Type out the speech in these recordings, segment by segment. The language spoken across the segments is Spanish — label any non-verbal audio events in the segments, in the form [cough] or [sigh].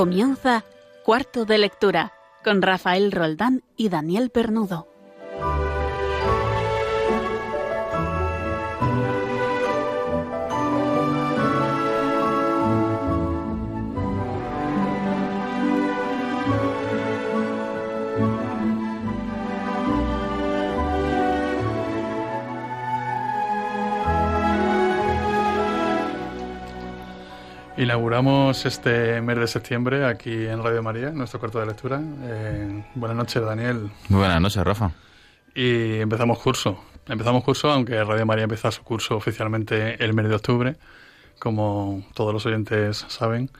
Comienza Cuarto de Lectura con Rafael Roldán y Daniel Pernudo. Inauguramos este mes de septiembre aquí en Radio María, nuestro cuarto de lectura. Eh, buenas noches, Daniel. Muy buenas noches, Rafa. Y empezamos curso. Empezamos curso, aunque Radio María empieza su curso oficialmente el mes de octubre, como todos los oyentes saben.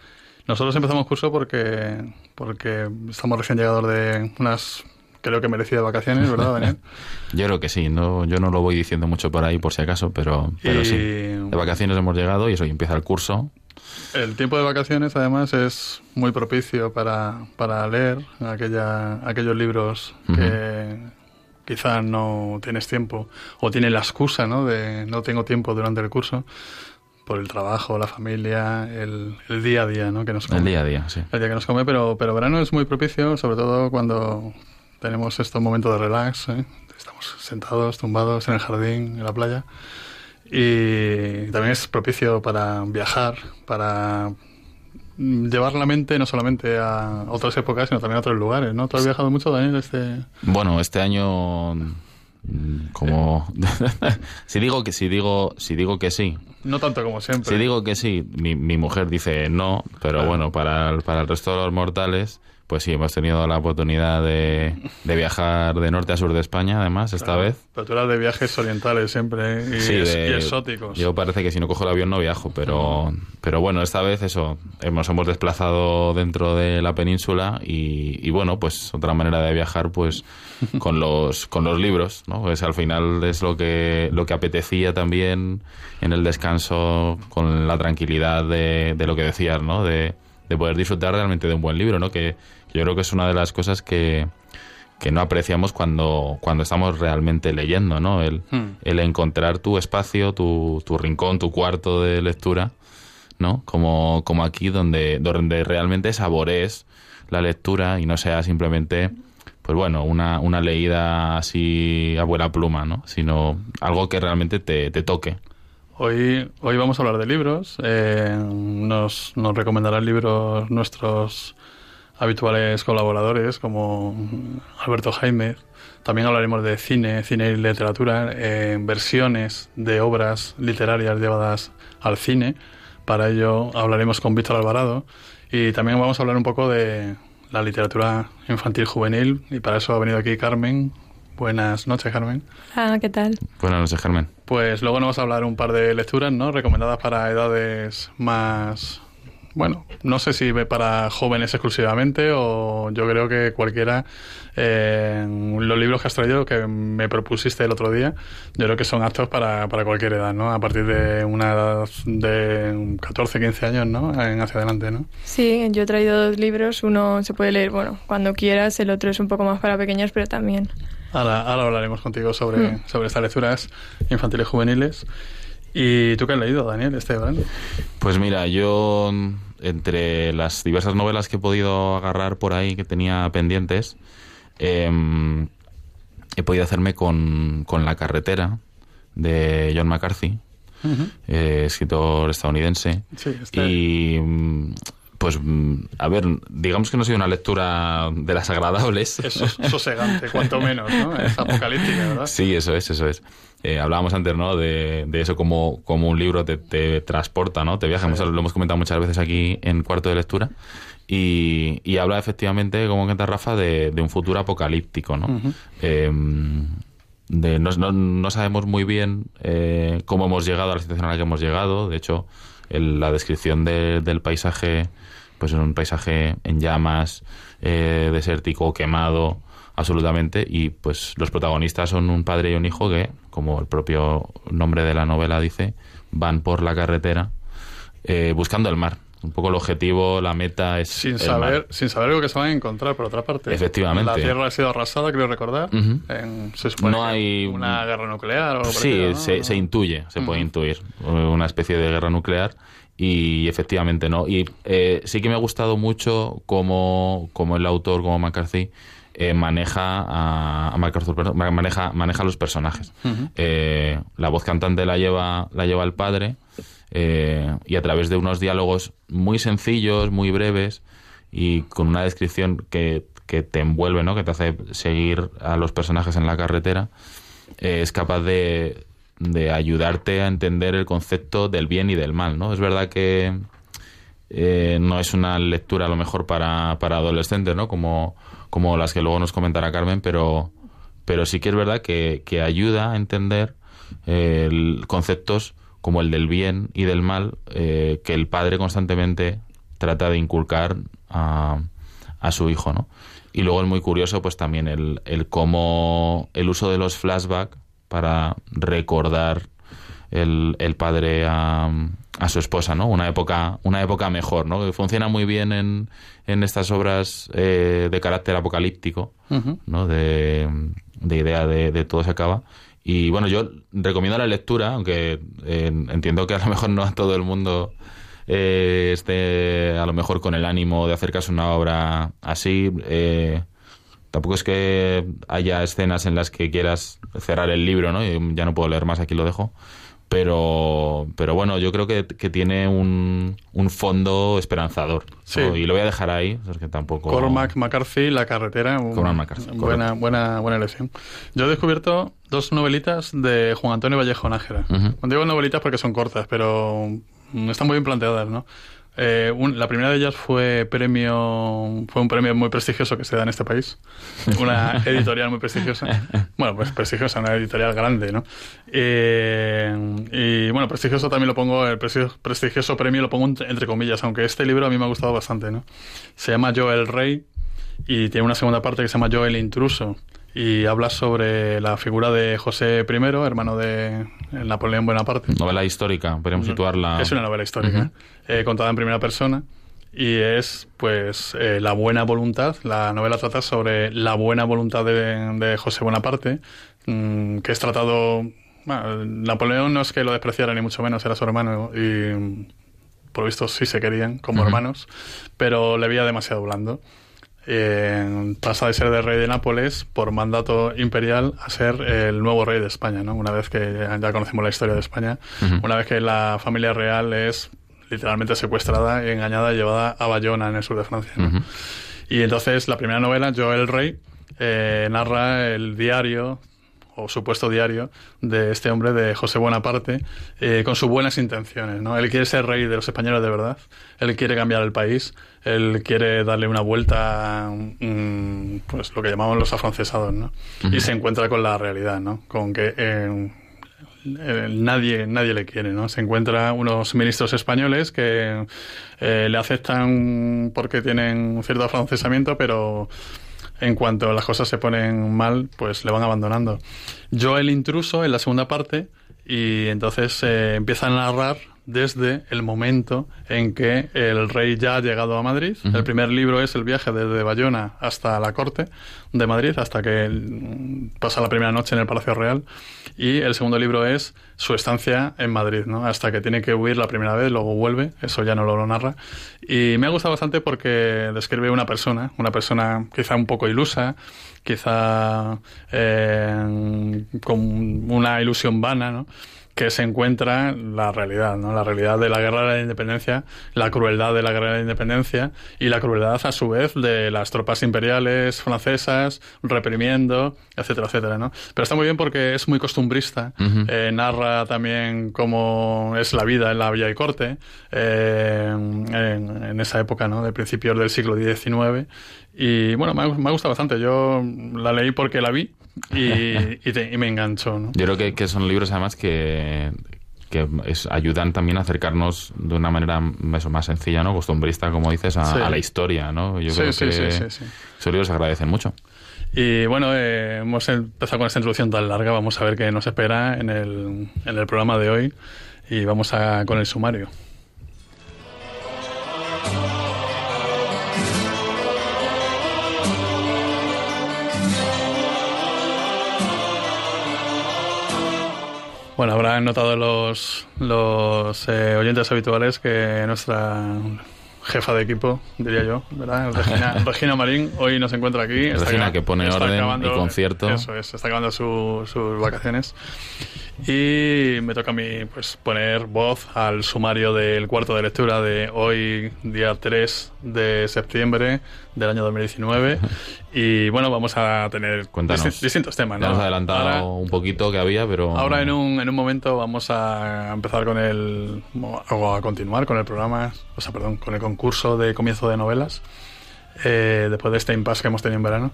Nosotros empezamos curso porque, porque estamos recién llegados de unas creo que merecidas vacaciones, ¿verdad, Daniel? [laughs] yo creo que sí, no, yo no lo voy diciendo mucho por ahí por si acaso, pero, pero sí. De vacaciones hemos llegado y eso, y empieza el curso el tiempo de vacaciones, además, es muy propicio para, para leer aquella, aquellos libros que quizá no tienes tiempo o tienes la excusa ¿no? de no tengo tiempo durante el curso por el trabajo, la familia, el, el día a día ¿no? que nos come. El día a día, sí. El día que nos come, pero, pero verano es muy propicio, sobre todo cuando tenemos estos momentos de relax. ¿eh? Estamos sentados, tumbados en el jardín, en la playa y también es propicio para viajar, para llevar la mente no solamente a otras épocas, sino también a otros lugares, ¿no? ¿Tú has viajado mucho, Daniel, este...? Bueno, este año como [laughs] si digo que si digo si digo que sí no tanto como siempre si digo que sí mi, mi mujer dice no pero bueno para para el resto de los mortales pues sí, hemos tenido la oportunidad de, viajar de norte a sur de España, además, esta vez. Pero tú eras de viajes orientales siempre y, exóticos. Yo parece que si no cojo el avión no viajo, pero, pero bueno, esta vez eso, hemos, hemos desplazado dentro de la península y, bueno, pues otra manera de viajar, pues [laughs] con los, con los libros, ¿no? Pues al final es lo que, lo que apetecía también en el descanso, con la tranquilidad de, de lo que decías, ¿no? De, de poder disfrutar realmente de un buen libro, ¿no? Que, yo creo que es una de las cosas que, no apreciamos cuando, cuando estamos realmente leyendo, ¿no? El, hmm. el encontrar tu espacio, tu, tu, rincón, tu cuarto de lectura, ¿no? Como, como aquí donde, donde realmente saborees la lectura y no sea simplemente, pues bueno, una, una leída así a buena pluma, ¿no? Sino algo que realmente te, te toque. Hoy, hoy vamos a hablar de libros. Eh, nos, nos recomendarán libros nuestros habituales colaboradores como Alberto Jaime. También hablaremos de cine, cine y literatura, eh, versiones de obras literarias llevadas al cine. Para ello hablaremos con Víctor Alvarado y también vamos a hablar un poco de la literatura infantil juvenil y para eso ha venido aquí Carmen. Buenas noches, Carmen. Ah, ¿qué tal? Buenas noches, Carmen. Pues luego nos vamos a hablar un par de lecturas, ¿no? Recomendadas para edades más bueno, no sé si para jóvenes exclusivamente o yo creo que cualquiera, eh, los libros que has traído, que me propusiste el otro día, yo creo que son aptos para, para cualquier edad, ¿no? A partir de una edad de 14, 15 años, ¿no? En hacia adelante, ¿no? Sí, yo he traído dos libros, uno se puede leer, bueno, cuando quieras, el otro es un poco más para pequeños, pero también. Ahora, ahora hablaremos contigo sobre, mm. sobre estas lecturas infantiles juveniles. ¿Y tú qué has leído, Daniel, este verano? Pues mira, yo entre las diversas novelas que he podido agarrar por ahí que tenía pendientes, em, he podido hacerme con, con La carretera de John McCarthy, eh, escritor estadounidense. Sí, y pues, a ver, digamos que no ha sido una lectura de las agradables. Es sosegante, cuanto menos, ¿no? Es apocalíptica, ¿verdad? Sí, eso es, eso es. Eh, hablábamos antes, ¿no? De, de eso como, como un libro te, te transporta, ¿no? Te viaja. Lo hemos comentado muchas veces aquí en cuarto de lectura. Y, y habla efectivamente, como cuenta Rafa, de, de un futuro apocalíptico, ¿no? Em, de, no, no, sabemos muy bien eh, cómo hemos llegado a la situación a la que hemos llegado. De hecho, la descripción del paisaje pues es un paisaje en llamas, eh, desértico, quemado, absolutamente, y pues los protagonistas son un padre y un hijo que, como el propio nombre de la novela dice, van por la carretera eh, buscando el mar. Un poco el objetivo, la meta es. Sin saber, sin saber lo que se van a encontrar, por otra parte. Efectivamente. La Tierra ha sido arrasada, creo recordar. se supone no hay una guerra nuclear o algo Sí, se, se, intuye, se puede intuir. Una especie de guerra nuclear y efectivamente no. Y eh, sí que me ha gustado mucho cómo, cómo el autor, como McCarthy, eh, maneja a, MacArthur, maneja, maneja los personajes. Eh, la voz cantante la lleva, la lleva el padre y a través de unos diálogos muy sencillos, muy breves y con una descripción que, que te envuelve, ¿no? que te hace seguir a los personajes en la carretera, es capaz de, de ayudarte a entender el concepto del bien y del mal, ¿no? Es verdad que eh, no es una lectura a lo mejor para, para adolescentes, ¿no? Como, como las que luego nos comentará Carmen, pero, pero sí que es verdad que, que ayuda a entender eh, conceptos como el del bien y del mal eh, que el padre constantemente trata de inculcar a, a su hijo, ¿no? Y luego es muy curioso, pues también el, el cómo el uso de los flashbacks para recordar el, el padre a, a, su esposa, ¿no? Una época, una época mejor, ¿no? Que funciona muy bien en, en estas obras eh, de carácter apocalíptico, ¿no? De, de idea de, de, todo se acaba. Y bueno, yo recomiendo la lectura, aunque eh, entiendo que a lo mejor no a todo el mundo eh, esté a lo mejor con el ánimo de acercarse a una obra así. Eh, Tampoco es que haya escenas en las que quieras cerrar el libro, ¿no? ya no puedo leer más, aquí lo dejo. Pero, pero bueno, yo creo que, que tiene un, un, fondo esperanzador. Sí. Y lo voy a dejar ahí, es que tampoco... Cormac McCarthy, La carretera. Un, Cormac McCarthy. Buena, buena, buena elección. Yo he descubierto dos novelitas de Juan Antonio Vallejo Nájera. Uh -huh. Digo novelitas porque son cortas, pero están muy bien planteadas, ¿no? Eh, un, la primera de ellas fue premio fue un premio muy prestigioso que se da en este país. [laughs] Una editorial muy prestigiosa. Bueno pues prestigiosa una editorial grande no eh, y bueno prestigioso también lo pongo el prestigioso premio lo pongo entre comillas aunque este libro a mí me ha gustado bastante no se llama Yo el Rey y tiene una segunda parte que se llama Yo el Intruso y habla sobre la figura de José I, hermano de Napoleón Bonaparte. Novela histórica, podríamos situarla. Es una novela histórica, uh -huh. eh, contada en primera persona. Y es, pues, eh, la buena voluntad. La novela trata sobre la buena voluntad de, de José Bonaparte, mmm, que es tratado. Bueno, Napoleón no es que lo despreciara ni mucho menos, era su hermano y por lo visto sí se querían como uh -huh. hermanos, pero le veía demasiado blando eh, pasa de ser de rey de Nápoles por mandato imperial a ser el nuevo rey de España, ¿no? Una vez que ya, ya conocemos la historia de España, uh -huh. una vez que la familia real es literalmente secuestrada y engañada y llevada a Bayona en el sur de Francia. ¿no? Uh -huh. Y entonces la primera novela, Yo el Rey, eh, narra el diario o supuesto diario de este hombre de José Bonaparte eh, con sus buenas intenciones. ¿no? Él quiere ser rey de los españoles de verdad, él quiere cambiar el país, él quiere darle una vuelta, mmm, pues lo que llamamos los afrancesados, ¿no? Uh -huh. y se encuentra con la realidad, ¿no? con que eh, nadie, nadie le quiere, ¿no? Se encuentra unos ministros españoles que eh, le aceptan porque tienen un cierto afrancesamiento, pero en cuanto las cosas se ponen mal, pues le van abandonando. Yo el intruso en la segunda parte y entonces eh, empieza a narrar desde el momento en que el rey ya ha llegado a Madrid. Uh -huh. El primer libro es el viaje desde Bayona hasta la corte de Madrid, hasta que pasa la primera noche en el Palacio Real. Y el segundo libro es su estancia en Madrid, ¿no? hasta que tiene que huir la primera vez, luego vuelve, eso ya no lo, lo narra. Y me ha gustado bastante porque describe una persona, una persona quizá un poco ilusa, quizá eh, con una ilusión vana, ¿no? Que se encuentra la realidad, ¿no? La realidad de la guerra de la independencia, la crueldad de la guerra de la independencia y la crueldad a su vez de las tropas imperiales francesas reprimiendo, etcétera, etcétera, ¿no? Pero está muy bien porque es muy costumbrista, uh -huh. eh, narra también cómo es la vida en la villa y corte eh, en, en, esa época, ¿no? De principios del siglo XIX y bueno, me ha, me ha gustado bastante. Yo la leí porque la vi y, y, te, y me enganchó. ¿no? Yo creo que, que, son libros además que, que es, ayudan también a acercarnos de una manera eso, más sencilla, ¿no? costumbrista, como dices, a, sí. a la historia. ¿no? Yo sí, creo sí, que esos libros se agradecen mucho. Y bueno, eh, hemos empezado con esta introducción tan larga, vamos a ver qué nos espera en el, en el programa de hoy y vamos a, con el sumario. Bueno, habrán notado los, los eh, oyentes habituales que nuestra jefa de equipo, diría yo, ¿verdad? Regina, [laughs] Regina Marín hoy nos encuentra aquí. Regina que pone orden y concierto. Eso es, está acabando sus vacaciones. Y me toca a mí pues, poner voz al sumario del cuarto de lectura de hoy, día 3 de septiembre del año 2019. [laughs] Y bueno, vamos a tener distintos temas. ¿no? hemos adelantado un poquito que había, pero... Ahora en un, en un momento vamos a empezar con el... o a continuar con el programa, o sea, perdón, con el concurso de comienzo de novelas. Eh, después de este impasse que hemos tenido en verano.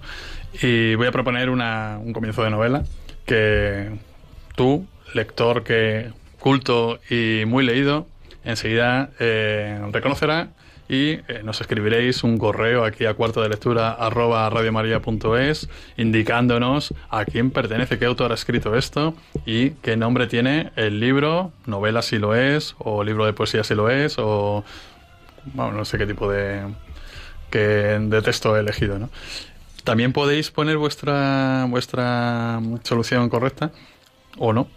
Y voy a proponer una, un comienzo de novela que tú, lector que culto y muy leído, enseguida eh, reconocerá y eh, nos escribiréis un correo aquí a cuarto de lectura arroba radiomaria.es indicándonos a quién pertenece, qué autor ha escrito esto y qué nombre tiene el libro, novela si lo es, o libro de poesía si lo es, o bueno, no sé qué tipo de, que, de texto he elegido. ¿no? También podéis poner vuestra, vuestra solución correcta o no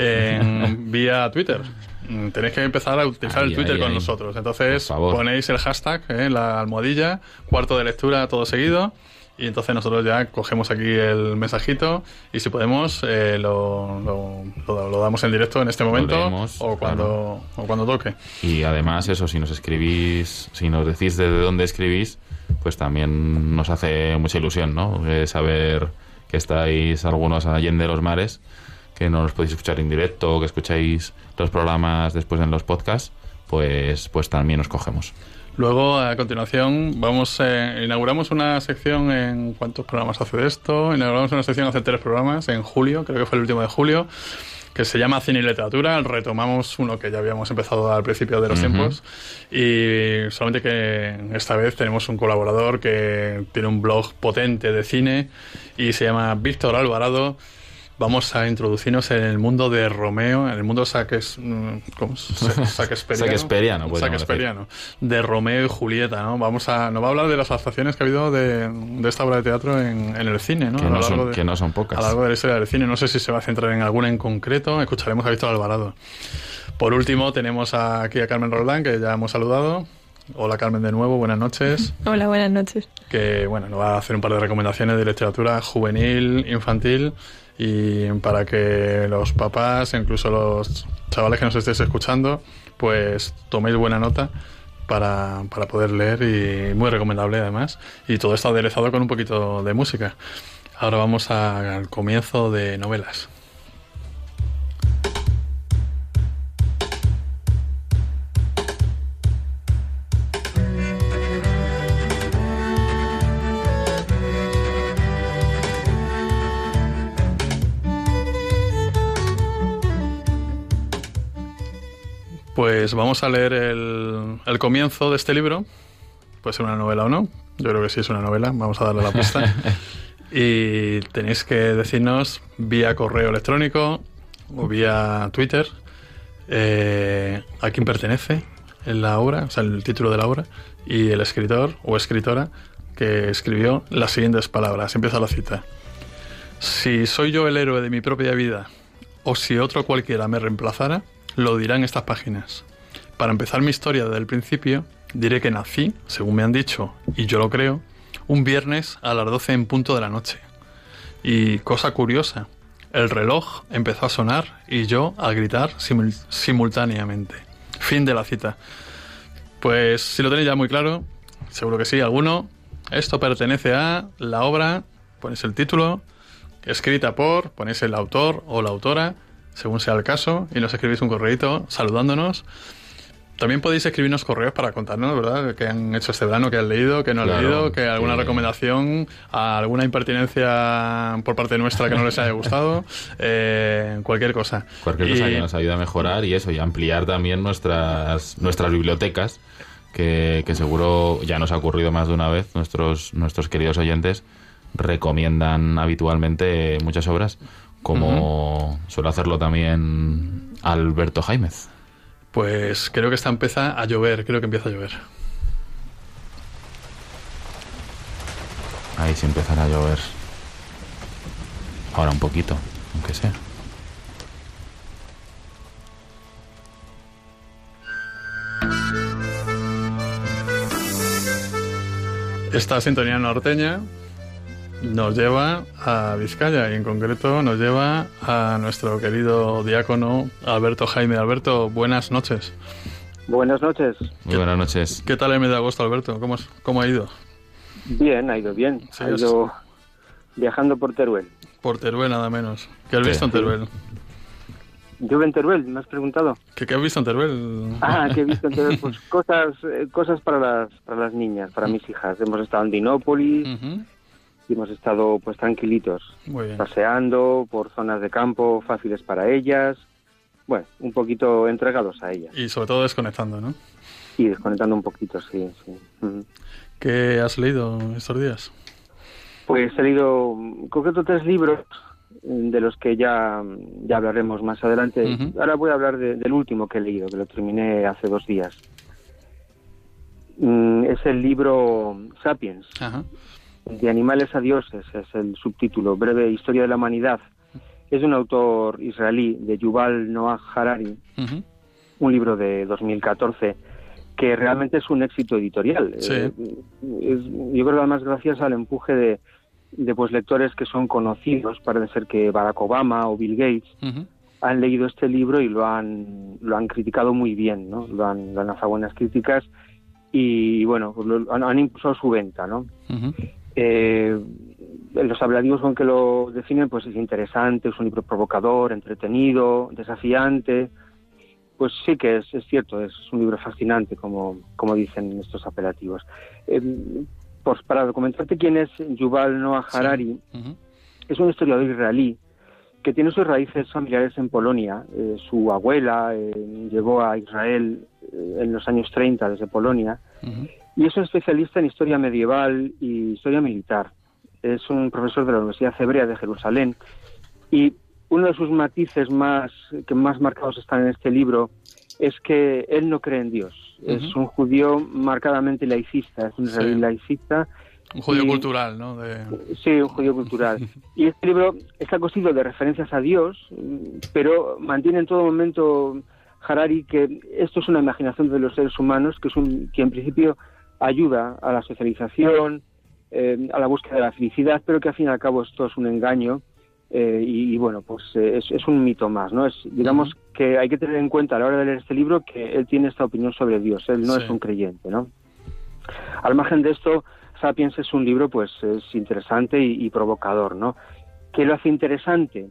en, [laughs] vía Twitter. Tenéis que empezar a utilizar el Twitter con nosotros. Entonces ponéis el hashtag, eh, la almohadilla, cuarto de lectura todo seguido. Y entonces nosotros ya cogemos aquí el mensajito y si podemos eh, lo, lo, damos en directo en este momento o, cuando, o cuando toque. Y además eso, si nos escribís, si nos decís desde dónde escribís, pues también nos hace mucha ilusión, ¿no? Eh, saber que estáis algunos allende los mares que no los podéis escuchar en directo que escucháis los programas después en los podcasts, pues, pues también os cogemos. Luego, a continuación, vamos eh, inauguramos una sección en cuántos programas hace de esto. Inauguramos una sección hace tres programas en julio, creo que fue el último de julio, que se llama Cine y Literatura. Retomamos uno que ya habíamos empezado al principio de los tiempos y solamente que esta vez tenemos un colaborador que tiene un blog potente de cine y se llama Víctor Alvarado vamos a introducirnos en el mundo de Romeo, en el mundo saques, mm, ¿cómo? [laughs] saquesperiano. saquesperiano de Romeo y Julieta, ¿no? Vamos a, nos va a hablar de las adaptaciones que ha habido de, esta obra de teatro en, el cine, ¿no? Que no, son, que no son pocas. A lo largo de la historia del cine. No sé si se va a centrar en alguna en concreto. Escucharemos a Víctor Alvarado. Por último, tenemos aquí a Carmen Roldán, que ya hemos saludado. Hola Carmen de nuevo, buenas noches. [laughs] Hola, buenas noches. Que bueno, nos va a hacer un par de recomendaciones de literatura juvenil, infantil y para que los papás, incluso los chavales que nos estéis escuchando, pues toméis buena nota para, para poder leer y muy recomendable además. Y todo está aderezado con un poquito de música. Ahora vamos al comienzo de novelas. Pues vamos a leer el, comienzo de este libro. Puede ser una novela o no. Yo creo que sí es una novela. Vamos a darle la pista. [laughs] y tenéis que decirnos vía correo electrónico o vía Twitter eh, a quién pertenece en la obra, o sea, el título de la obra y el escritor o escritora que escribió las siguientes palabras. Empieza la cita. Si soy yo el héroe de mi propia vida o si otro cualquiera me reemplazara, lo dirá en estas páginas. Para empezar mi historia desde el principio, diré que nací, según me han dicho, y yo lo creo, un viernes a las 12 en punto de la noche. Y cosa curiosa, el reloj empezó a sonar y yo a gritar simultáneamente. Fin de la cita. Pues si lo tenéis ya muy claro, seguro que sí, alguno, esto pertenece a la obra, ponéis el título, escrita por, ponéis el autor o la autora, según sea el caso, y nos escribís un correito saludándonos. También podéis escribirnos correos para contarnos, ¿verdad?, qué han hecho este verano, qué han leído, qué no han leído, que alguna recomendación, alguna impertinencia por parte nuestra que no les haya gustado, [laughs] eh, cualquier cosa. Cualquier cosa que nos ayude a mejorar y eso, y ampliar también nuestras, nuestras bibliotecas, que, que seguro ya nos ha ocurrido más de una vez, nuestros, nuestros queridos oyentes recomiendan habitualmente muchas obras como suele hacerlo también Alberto Jaimez. Pues creo que esta empieza a llover, creo que empieza a llover. Ahí sí empezará a llover. Ahora un poquito, aunque sea. Esta sintonía norteña nos lleva a Vizcaya y en concreto nos lleva a nuestro querido diácono Alberto Jaime. Alberto, buenas noches. Buenas noches. Muy buenas noches. ¿Qué tal el mes de agosto, Alberto? ¿Cómo, cómo ha ido? Bien, ha ido bien. Sí, ha es- ido viajando por Teruel. Por Teruel nada menos. ¿Qué has Sí. visto en Teruel? Yo en Teruel, me has preguntado. ¿Qué, qué has visto en Teruel? Ah, que he visto en Teruel, pues cosas, eh, cosas para las, para las niñas, para mis hijas. Hemos estado en Dinópolis y hemos estado pues tranquilitos, Muy bien. paseando por zonas de campo fáciles para ellas. Bueno, un poquito entregados a ellas Y sobre todo desconectando, ¿no? y desconectando un poquito, sí, sí. ¿Qué has leído estos días? Pues he leído en concreto tres libros mm, de los que ya, ya hablaremos más adelante. Ahora voy a hablar de- del último que he leído, que lo terminé hace dos días. Mm, Es el libro Sapiens, Ajá. De animales a dioses, es el subtítulo, breve historia de la humanidad. Es de un autor israelí, de Yuval Noah Harari, un libro de 2014 que realmente es un éxito editorial. Sí. Eh, es- yo creo que además gracias al empuje de, de pues lectores que son conocidos, parece ser que Barack Obama o Bill Gates han leído este libro y lo han lo han criticado muy bien, ¿no? Lo han, lo han lanzado buenas críticas y bueno, pues lo- han, han impulsado su venta, ¿no? Eh, los habladivos con que lo definen, pues es interesante, es un libro provocador, entretenido, desafiante. Pues sí que es, es cierto, es un libro fascinante, como, como dicen estos apelativos. Eh, pues para comentarte quién es Yuval Noah Harari, es un historiador israelí que tiene sus raíces familiares en Polonia. Eh, su abuela eh, llegó a Israel eh, en los años 30 desde Polonia. Y es un especialista en historia medieval y historia militar. Es un profesor de la Universidad Hebrea de Jerusalén y uno de sus matices más que más marcados están en este libro es que él no cree en Dios. Es un judío marcadamente laicista, es un Sí. laicista Un judío Y- cultural, ¿no? De... Sí, un judío cultural. [laughs] Y este libro está cosido de referencias a Dios, pero mantiene en todo momento Harari que esto es una imaginación de los seres humanos, que es un que en principio ayuda a la socialización, eh, a la búsqueda de la felicidad, pero que al fin y al cabo esto es un engaño eh, y, y, bueno, pues eh, es, es un mito más, ¿no? Es digamos que hay que tener en cuenta a la hora de leer este libro que él tiene esta opinión sobre Dios, él no Sí. es un creyente, ¿no? Al margen de esto, Sapiens es un libro, pues, es interesante y, y provocador, ¿no? ¿Qué lo hace interesante?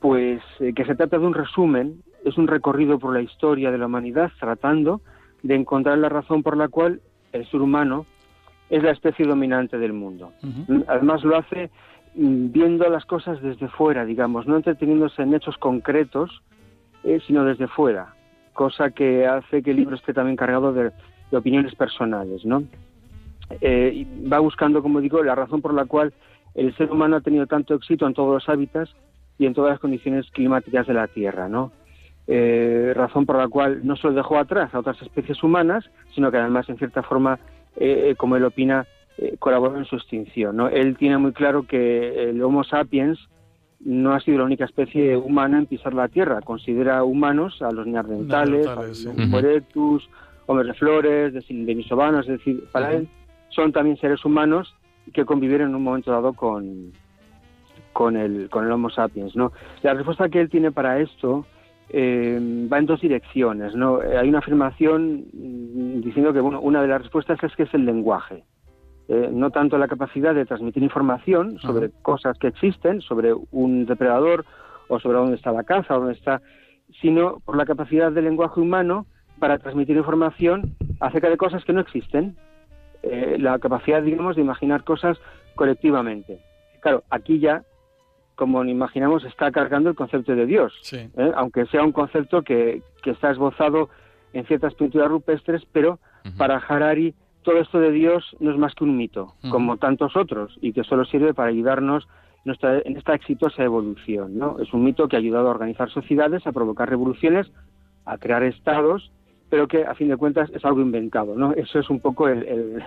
Pues que se trata de un resumen, es un recorrido por la historia de la humanidad, tratando de encontrar la razón por la cual el ser humano es la especie dominante del mundo. Además lo hace mm, viendo las cosas desde fuera, digamos, no entreteniéndose en hechos concretos, eh, sino desde fuera, cosa que hace que el libro esté también cargado de, de opiniones personales, ¿no? Eh, va buscando, como digo, la razón por la cual el ser humano ha tenido tanto éxito en todos los hábitats y en todas las condiciones climáticas de la Tierra, ¿no? Eh, razón por la cual no solo dejó atrás a otras especies humanas, sino que además, en cierta forma, eh, como él opina, eh, colaboró en su extinción. ¿no? Él tiene muy claro que el Homo sapiens no ha sido la única especie humana en pisar la Tierra. Considera humanos a los neandertales, a los sí. Erectus, hombres de flores, de denisovanos, es decir, para él son también seres humanos que convivieron en un momento dado con, con, el, con el Homo sapiens. ¿no? La respuesta que él tiene para esto eh, va en dos direcciones. ¿no? Eh, Hay una afirmación mm, diciendo que bueno, una de las respuestas es que es el lenguaje. Eh, no tanto la capacidad de transmitir información sobre Ajá. cosas que existen, sobre un depredador o sobre dónde está la caza, o dónde está, sino por la capacidad del lenguaje humano para transmitir información acerca de cosas que no existen. Eh, la capacidad, digamos, de imaginar cosas colectivamente. Claro, aquí ya, como imaginamos, está cargando el concepto de Dios. Sí. ¿eh? aunque sea un concepto que, que está esbozado en ciertas pinturas rupestres, pero para Harari todo esto de Dios no es más que un mito, como tantos otros, y que solo sirve para ayudarnos nuestra- en esta exitosa evolución. ¿no? Es un mito que ha ayudado a organizar sociedades, a provocar revoluciones, a crear estados, pero que a fin de cuentas es algo inventado. ¿no? Eso es un poco el, el-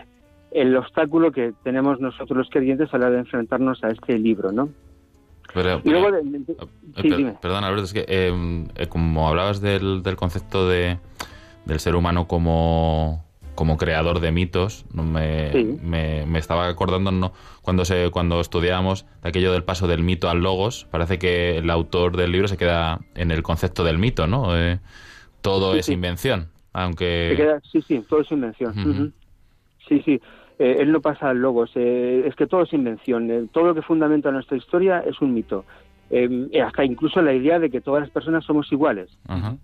el obstáculo que tenemos nosotros los creyentes a la hora de enfrentarnos a este libro. ¿no? Pero- Y luego, pero- de- de- Eh, sí, per- dime. Perdón, Alberto, es que eh, eh, como hablabas del, del concepto de, del ser humano como, como creador de mitos. ¿no? Me, me, me, estaba acordando ¿no? cuando, se, cuando estudiábamos de aquello del paso del mito al logos. Parece que el autor del libro se queda en el concepto del mito, ¿no? Eh, todo es invención, aunque... sí, sí, todo es invención. Sí, sí. Eh, él no pasa al logos. Eh, es que todo es invención. todo lo que fundamenta nuestra historia es un mito. Em, hasta incluso la idea de que todas las personas somos iguales,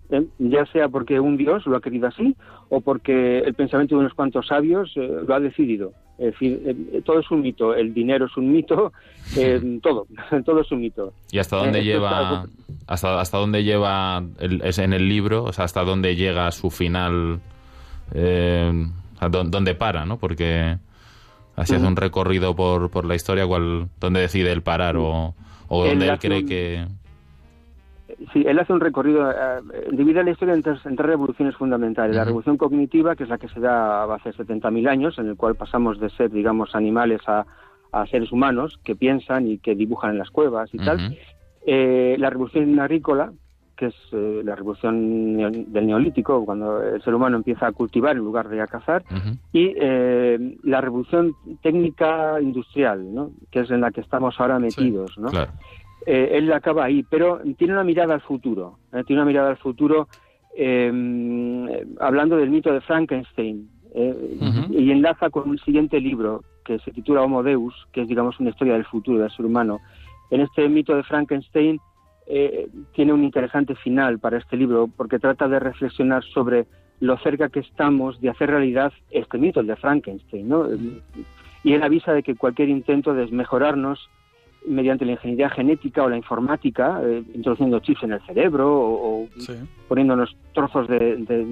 em, ya sea porque un dios lo ha querido así o porque el pensamiento de unos cuantos sabios eh, lo ha decidido. Es decir, em, todo es un mito, el dinero es un mito, [laughs] todo, [laughs] todo es un mito. ¿Y hasta dónde eh, lleva, hasta, hasta dónde lleva es en el libro, o sea, hasta dónde llega su final, eh, dónde para, ¿no? Porque así hace un recorrido por, por la historia, cual, dónde decide el parar o o donde él, cree que... Sí, él hace un recorrido, eh, divide la historia en tres, revoluciones fundamentales. La revolución cognitiva, que es la que se da hace 70.000 años, en el cual pasamos de ser, digamos, animales a, seres humanos que piensan y que dibujan en las cuevas y tal. Eh, la revolución agrícola, que es eh, la revolución del neolítico, cuando el ser humano empieza a cultivar en lugar de a cazar, y la revolución técnica industrial, ¿no? que es en la que estamos ahora metidos. ¿no? Eh, él acaba ahí, pero tiene una mirada al futuro, ¿eh? tiene una mirada al futuro hablando del mito de Frankenstein, y enlaza con un siguiente libro que se titula Homo Deus, que es digamos una historia del futuro del ser humano. En este mito de Frankenstein, eh, tiene un interesante final para este libro porque trata de reflexionar sobre lo cerca que estamos de hacer realidad este mito, el de Frankenstein, ¿no? Y él avisa de que cualquier intento de mejorarnos mediante la ingeniería genética o la informática, eh, introduciendo chips en el cerebro o, poniéndonos trozos de,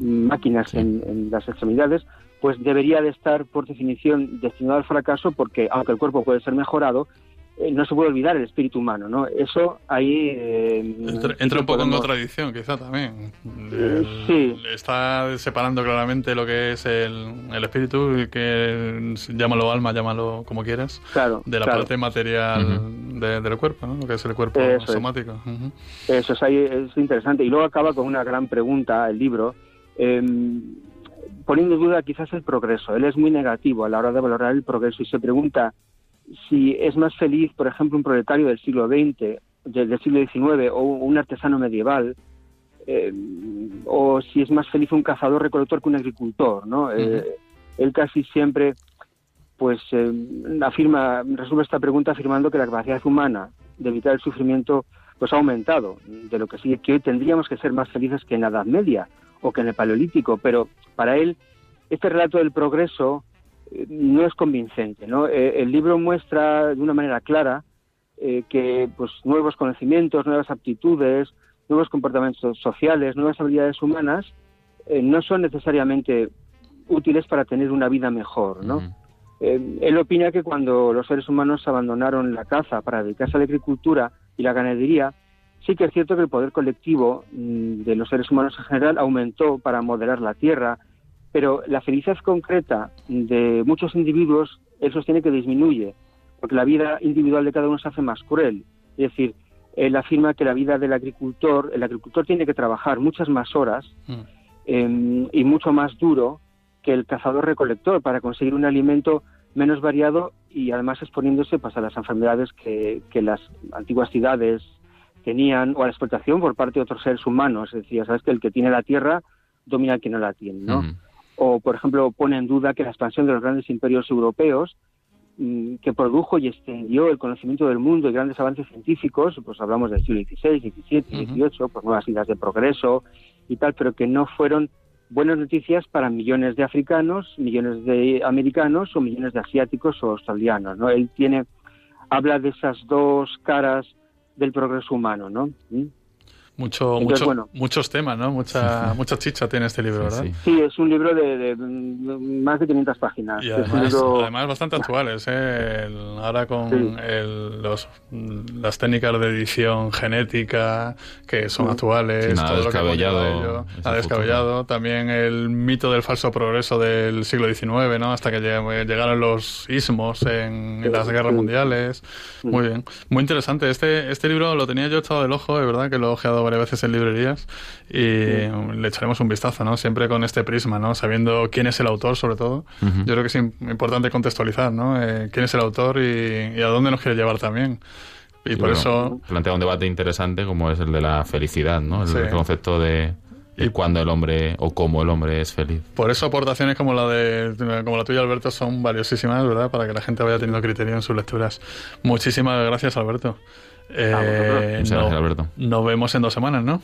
máquinas en, en, las extremidades, pues debería de estar por definición destinado al fracaso porque aunque el cuerpo puede ser mejorado, eh, no se puede olvidar el espíritu humano, ¿no? Eso ahí... Eh, entra, un poco en contradicción, quizá también. sí. Está separando claramente lo que es el, el espíritu, que llámalo alma, llámalo como quieras, claro, de la parte material del cuerpo, ¿no? Lo que es el cuerpo somático. Eso es, ahí, es interesante. Y luego acaba con una gran pregunta, el libro, em, poniendo en duda quizás el progreso. Él es muy negativo a la hora de valorar el progreso y se pregunta si es más feliz, por ejemplo, un proletario del siglo XX, del siglo XIX o un artesano medieval, eh, o si es más feliz un cazador recolector que un agricultor, ¿no? Eh, él casi siempre, pues, eh, afirma, resuelve esta pregunta afirmando que la capacidad humana de evitar el sufrimiento, pues, ha aumentado, de lo que sí que hoy tendríamos que ser más felices que en la Edad Media o que en el Paleolítico, pero para él este relato del progreso no es convincente. ¿no? Eh, el libro muestra de una manera clara eh, que pues, nuevos conocimientos, nuevas aptitudes, nuevos comportamientos sociales, nuevas habilidades humanas eh, no son necesariamente útiles para tener una vida mejor. ¿no? él opina que cuando los seres humanos abandonaron la caza para dedicarse a la agricultura y la ganadería, sí que es cierto que el poder colectivo mm, de los seres humanos en general aumentó para moderar la tierra, pero la felicidad concreta de muchos individuos, él sostiene que disminuye, porque la vida individual de cada uno se hace más cruel. Es decir, él afirma que la vida del agricultor, el agricultor tiene que trabajar muchas más horas mm. em, y mucho más duro que el cazador-recolector para conseguir un alimento menos variado y además exponiéndose pues, a las enfermedades que, las antiguas ciudades tenían o a la explotación por parte de otros seres humanos. Es decir, sabes que el que tiene la tierra domina al que no la tiene, ¿no? Mm o, por ejemplo, pone en duda que la expansión de los grandes imperios europeos, mm, que produjo y extendió el conocimiento del mundo y grandes avances científicos, pues hablamos del siglo XVI, XVII, XVIII, pues nuevas ideas de progreso y tal, pero que no fueron buenas noticias para millones de africanos, millones de americanos o millones de asiáticos o australianos, ¿no? Él tiene, habla de esas dos caras del progreso humano, ¿no? ¿Mm? Mucho, muchos temas, ¿no? Mucha, [laughs] mucha chicha tiene este libro, ¿verdad? Sí, es un libro de, más de 500 páginas. Y además, bastante actuales, ¿eh? ahora con los, las técnicas de edición genética que son actuales. todo descabellado. Lo que descabellado. También el mito del falso progreso del siglo XIX, ¿no? Hasta que llegaron los ismos en, las guerras mundiales. Muy bien. Muy interesante. Este, este libro lo tenía yo echado del ojo, de verdad, que lo he ojeado varias veces en librerías y le echaremos un vistazo, ¿no? Siempre con este prisma, ¿no? Sabiendo quién es el autor, sobre todo. Yo creo que es importante contextualizar, ¿no? Eh, quién es el autor y, a dónde nos quiere llevar también. Y, por eso... Plantea un debate interesante como es el de la felicidad, ¿no? El, concepto de... Y cuando el hombre o cómo el hombre es feliz. Por eso aportaciones como la de como la tuya Alberto son valiosísimas, ¿verdad? Para que la gente vaya teniendo criterio en sus lecturas. Muchísimas gracias Alberto. Eh, Muchas gracias Alberto. Nos vemos en dos semanas, ¿no?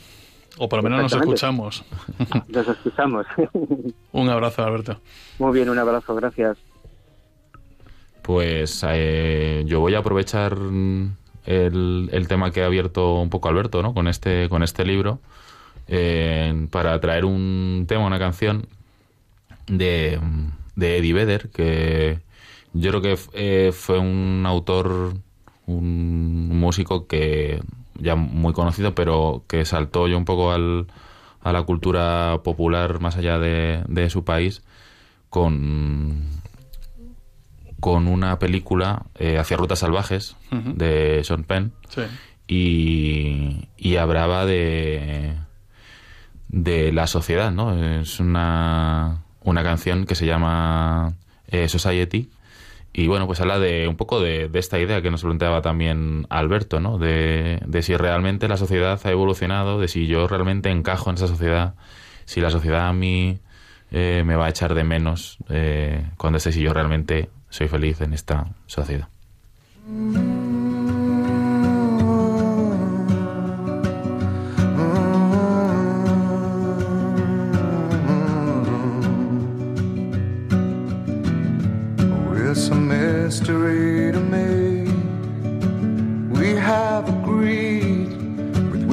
O por lo menos nos escuchamos. [laughs] Nos escuchamos. [laughs] un abrazo Alberto. Muy bien, un abrazo, gracias. Pues eh, yo voy a aprovechar el, el, tema que ha abierto un poco Alberto, ¿no? Con este, con este libro, eh, para traer un tema, una canción de, de Eddie Vedder, que yo creo que eh, fue un autor, un músico que ya muy conocido, pero que saltó yo un poco al, a la cultura popular más allá de, de su país con con una película eh, hacia rutas salvajes de Sean Penn. Y, y hablaba de de la sociedad, ¿no? Es una, una canción que se llama eh, Society y bueno, pues habla de un poco de, de, esta idea que nos planteaba también Alberto, ¿no? De, de si realmente la sociedad ha evolucionado, de si yo realmente encajo en esa sociedad, si la sociedad a mí eh, me va a echar de menos eh, cuando esté si yo realmente soy feliz en esta sociedad.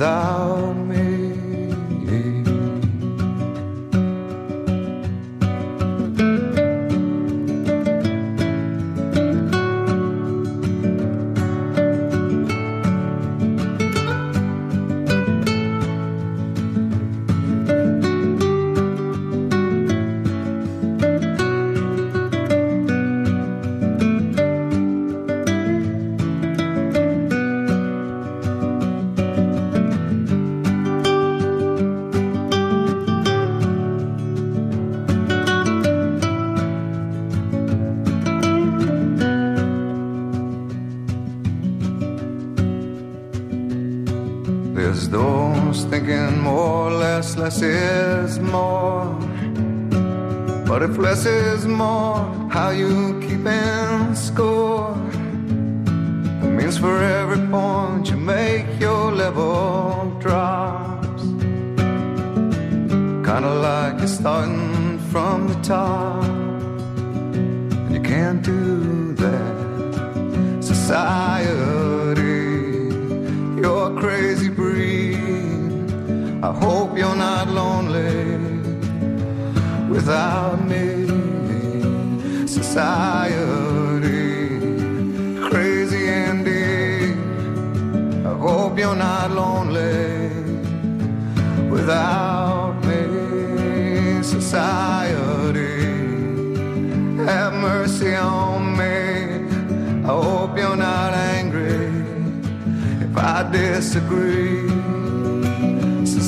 thou I hope you're not lonely without me. Society, crazy indeed. I hope you're not lonely without me. Society, have mercy on me. I hope you're not angry if I disagree.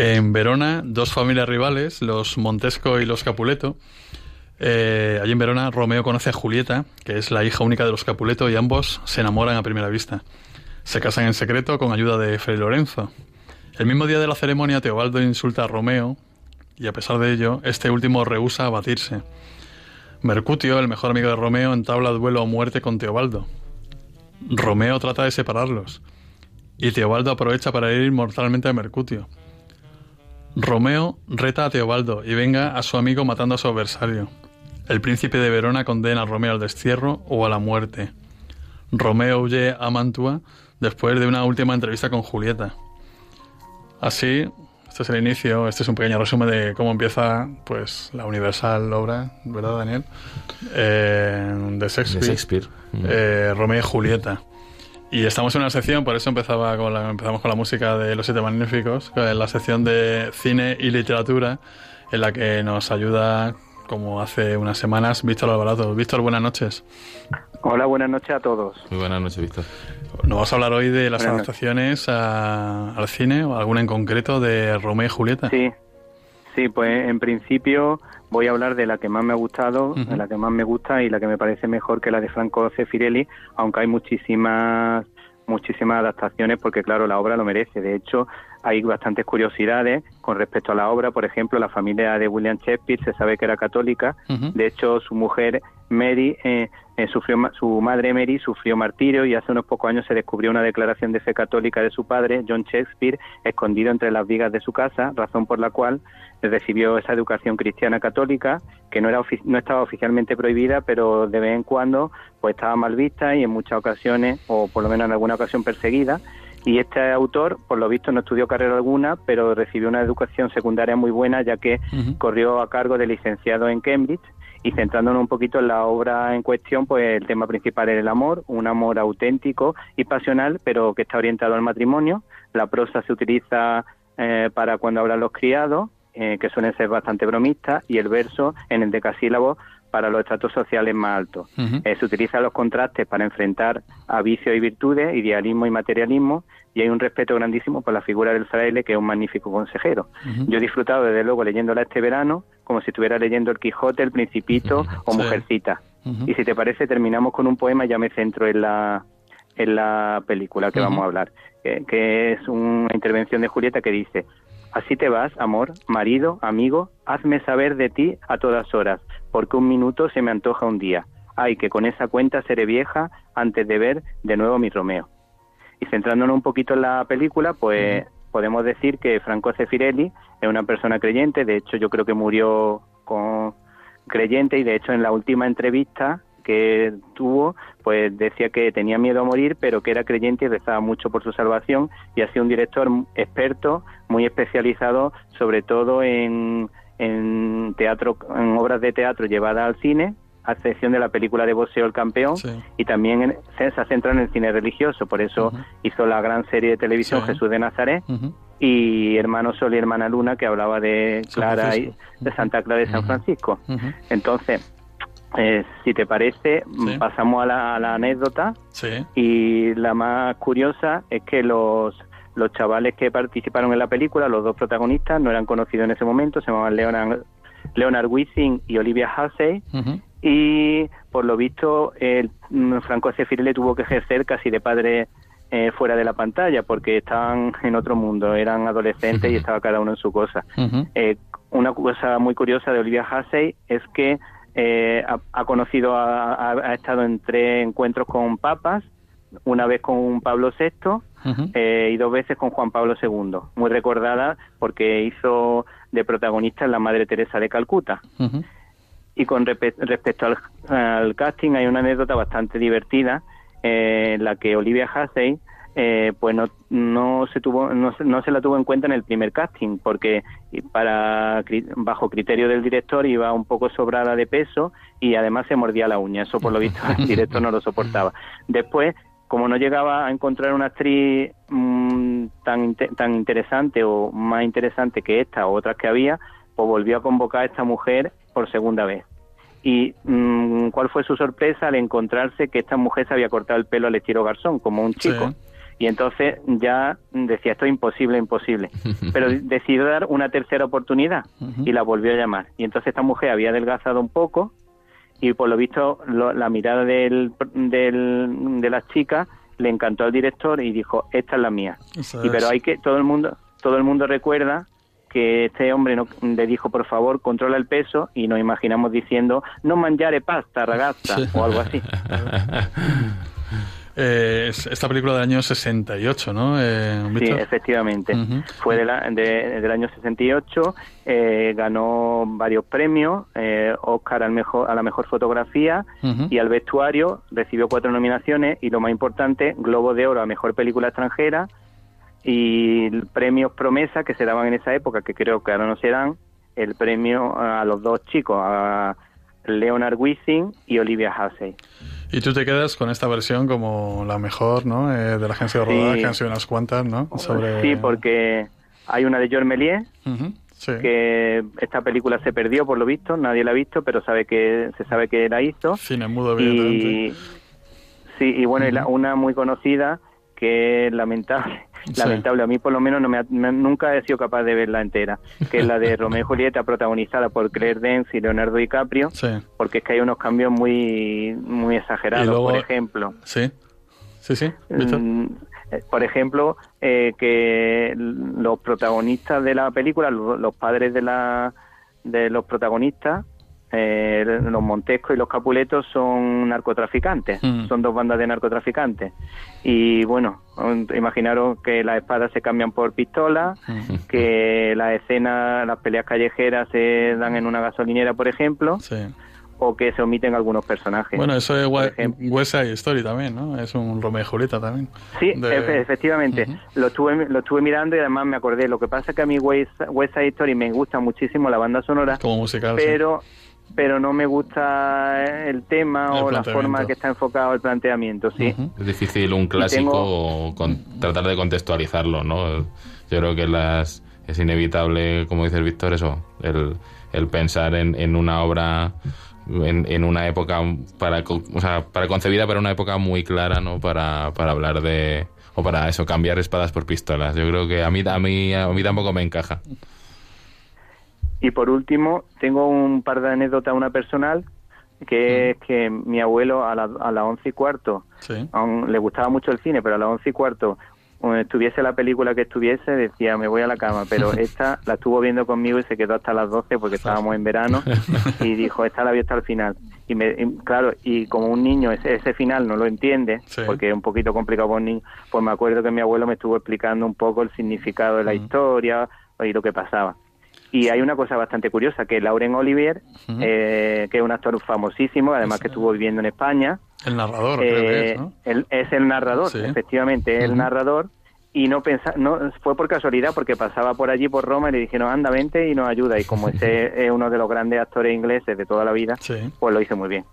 En Verona, dos familias rivales, los Montesco y los Capuleto. Eh, allí en Verona, Romeo conoce a Julieta, que es la hija única de los Capuleto, y ambos se enamoran a primera vista. Se casan en secreto con ayuda de Fray Lorenzo. El mismo día de la ceremonia, Teobaldo insulta a Romeo, y a pesar de ello, este último rehúsa a batirse. Mercutio, el mejor amigo de Romeo, entabla duelo o muerte con Teobaldo. Romeo trata de separarlos, y Teobaldo aprovecha para herir mortalmente a Mercutio. Romeo reta a Teobaldo y venga a su amigo matando a su adversario. El príncipe de Verona condena a Romeo al destierro o a la muerte. Romeo huye a Mantua después de una última entrevista con Julieta. Así, este es el inicio, este es un pequeño resumen de cómo empieza pues la universal obra, ¿verdad, Daniel? Eh, de Shakespeare. De Shakespeare. Eh, Romeo y Julieta. Y estamos en una sección, por eso empezaba con la, empezamos con la música de Los Siete Magníficos, en la sección de cine y literatura, en la que nos ayuda, como hace unas semanas, Víctor Alvarado. Víctor, buenas noches. Hola, buenas noches a todos. Muy buenas noches, Víctor. Nos vamos a hablar hoy de las Buenas adaptaciones a- al cine, o alguna en concreto, de Romeo y Julieta. Sí, sí, pues en principio voy a hablar de la que más me ha gustado, de la que más me gusta y la que me parece mejor que la de Franco Cefirelli, aunque hay muchísimas muchísimas adaptaciones porque claro la obra lo merece. De hecho hay bastantes curiosidades con respecto a la obra. Por ejemplo la familia de William Shakespeare se sabe que era católica. De hecho su mujer Mary eh, eh, sufrió su madre Mary sufrió martirio y hace unos pocos años se descubrió una declaración de fe católica de su padre John Shakespeare escondido entre las vigas de su casa razón por la cual recibió esa educación cristiana católica que no era no estaba oficialmente prohibida pero de vez en cuando pues estaba mal vista y en muchas ocasiones o por lo menos en alguna ocasión perseguida. Y este autor por lo visto no estudió carrera alguna pero recibió una educación secundaria muy buena ya que corrió a cargo de licenciado en Cambridge y centrándonos un poquito en la obra en cuestión, pues el tema principal es el amor, un amor auténtico y pasional, pero que está orientado al matrimonio. La prosa se utiliza eh, para cuando hablan los criados, eh, que suelen ser bastante bromistas, y el verso en el decasílabo para los estratos sociales más altos. Eh, se utilizan los contrastes para enfrentar a vicios y virtudes, idealismo y materialismo, y hay un respeto grandísimo por la figura del fraile, que es un magnífico consejero. Yo he disfrutado desde luego leyéndola este verano, como si estuviera leyendo El Quijote, El Principito o Sí. Mujercita. Y si te parece, terminamos con un poema, ya me centro en la, en la película que vamos a hablar, que, que es una intervención de Julieta que dice, Así te vas, amor, marido, amigo, hazme saber de ti a todas horas, porque un minuto se me antoja un día. Ay, que con esa cuenta seré vieja antes de ver de nuevo mi Romeo. Y centrándonos un poquito en la película, pues podemos decir que Franco Cefirelli es una persona creyente, de hecho yo creo que murió con creyente y de hecho en la última entrevista que tuvo, pues decía que tenía miedo a morir, pero que era creyente y rezaba mucho por su salvación y ha sido un director experto, muy especializado, sobre todo en, en teatro, en obras de teatro llevadas al cine, a excepción de la película de boxeo El Campeón, Sí. y también en- se, se centra en el cine religioso, por eso hizo la gran serie de televisión Sí. Jesús de Nazaret y Hermano Sol y Hermana Luna, que hablaba de Clara y de Santa Clara de San. Francisco. Entonces, eh, si te parece, Sí. pasamos a la, a la anécdota Sí. y la más curiosa es que los, los chavales que participaron en la película, los dos protagonistas, no eran conocidos en ese momento, se llamaban Leonard, Leonard Wisin y Olivia Hussey, Ujú. y por lo visto el mm, Franco Sefirelli tuvo que ejercer casi de padre eh, fuera de la pantalla porque estaban en otro mundo, eran adolescentes y estaba cada uno en su cosa. Eh, una cosa muy curiosa de Olivia Hussey es que eh, ha, ha conocido, ha, ha estado en tres encuentros con papas, una vez con Pablo VI Eh, y dos veces con Juan Pablo II, muy recordada porque hizo de protagonista la Madre Teresa de Calcuta. Y con respecto al, al casting hay una anécdota bastante divertida eh, en la que Olivia Hussey eh, pues no, no se tuvo no, no se la tuvo en cuenta en el primer casting porque para bajo criterio del director iba un poco sobrada de peso y además se mordía la uña. Eso por lo visto el [laughs] director no lo soportaba. Después como no llegaba a encontrar una actriz mm, tan tan interesante o más interesante que esta o otras que había pues volvió a convocar a esta mujer por segunda vez y mm, cuál fue su sorpresa al encontrarse que esta mujer se había cortado el pelo al estilo garzón, como un chico. Sí. Y entonces ya decía, esto es imposible, imposible. [laughs] Pero decidió dar una tercera oportunidad y la volvió a llamar. Y entonces esta mujer había adelgazado un poco y por lo visto lo- la mirada del, del- de las chicas le encantó al director y dijo, esta es la mía. Eso Y pero es. hay que todo el mundo todo el mundo recuerda que este hombre no, le dijo por favor controla el peso y nos imaginamos diciendo no mangiare pasta ragazza o algo así [laughs] Eh, es esta película del año 68, ¿no? Eh, sí efectivamente. Fue de la- de- del año 68 eh, ganó varios premios eh, Oscar al mejor a la mejor fotografía y al vestuario recibió cuatro nominaciones y lo más importante Globo de Oro a mejor película extranjera y premios promesa que se daban en esa época que creo que ahora no serán el premio a los dos chicos a Leonard Wisin y Olivia Hussey Y tú te quedas con esta versión como la mejor, ¿no? Eh, de la agencia de Sí. rodaje, han sido unas cuantas, ¿no? Sobre... sí porque hay una de George Méliès Sí. que esta película se perdió por lo visto nadie la ha visto pero sabe que se sabe que la hizo Cine mudo, evidentemente. y sí y bueno y la- una muy conocida que lamentable Sí. lamentable a mí por lo menos no me, ha- nunca he sido capaz de verla entera que es la de [laughs] Romeo y Julieta protagonizada por Claire Danes y Leonardo DiCaprio Sí. porque es que hay unos cambios muy muy exagerados luego- por ejemplo Sí. Sí, sí. Mm, eh, por ejemplo, eh, que los protagonistas de la película, lo- los, padres de la de los protagonistas, eh, los Montesco y los Capuletos son narcotraficantes, Mm. son dos bandas de narcotraficantes. Y bueno, imaginaros que las espadas se cambian por pistolas, Ujú. que las escenas, las peleas callejeras se dan en una gasolinera, por ejemplo, Sí. o que se omiten algunos personajes. Bueno, eso es. West Side Story también, ¿no? Es un Romeo y Julieta también. Sí, De- efectivamente. Lo estuve lo estuve mirando y además me acordé. Lo que pasa es que a mí West, West Side Story me gusta muchísimo la banda sonora, Como musical. sí. Pero no me gusta el tema El o la forma que está enfocado el planteamiento, sí. Es difícil un clásico con, tratar de contextualizarlo, ¿no? Yo creo que las, es inevitable, como dices Víctor, eso, el, el pensar en, en una obra en, en una época para, o sea, para concebida para una época muy clara, ¿no? Para, para hablar de o para eso cambiar espadas por pistolas. Yo creo que a mí a mí a mí tampoco me encaja. Y por último, tengo un par de anécdotas, una personal, que es que mi abuelo a, la- a las once y cuarto, Sí. le gustaba mucho el cine, pero a las once y cuarto, estuviese la película que estuviese, decía, me voy a la cama, pero [laughs] esta la estuvo viendo conmigo y se quedó hasta las 12 porque estábamos en verano [laughs] y dijo, esta la vi hasta el final. Y, me, y, claro, y como un niño ese, ese final no lo entiende, Sí. porque es un poquito complicado para un niño, pues me acuerdo que mi abuelo me estuvo explicando un poco el significado de la historia y lo que pasaba. Y hay una cosa bastante curiosa, que Lauren Olivier, eh, que es un actor famosísimo, además que estuvo viviendo en España, El narrador, creo que eh, es, ¿no? él es el narrador, Sí. efectivamente, es el narrador. Y no pensa, no fue por casualidad porque pasaba por allí por Roma y le dijeron anda vente y nos ayuda y como ese [laughs] es uno de los grandes actores ingleses de toda la vida Sí. pues lo hizo muy bien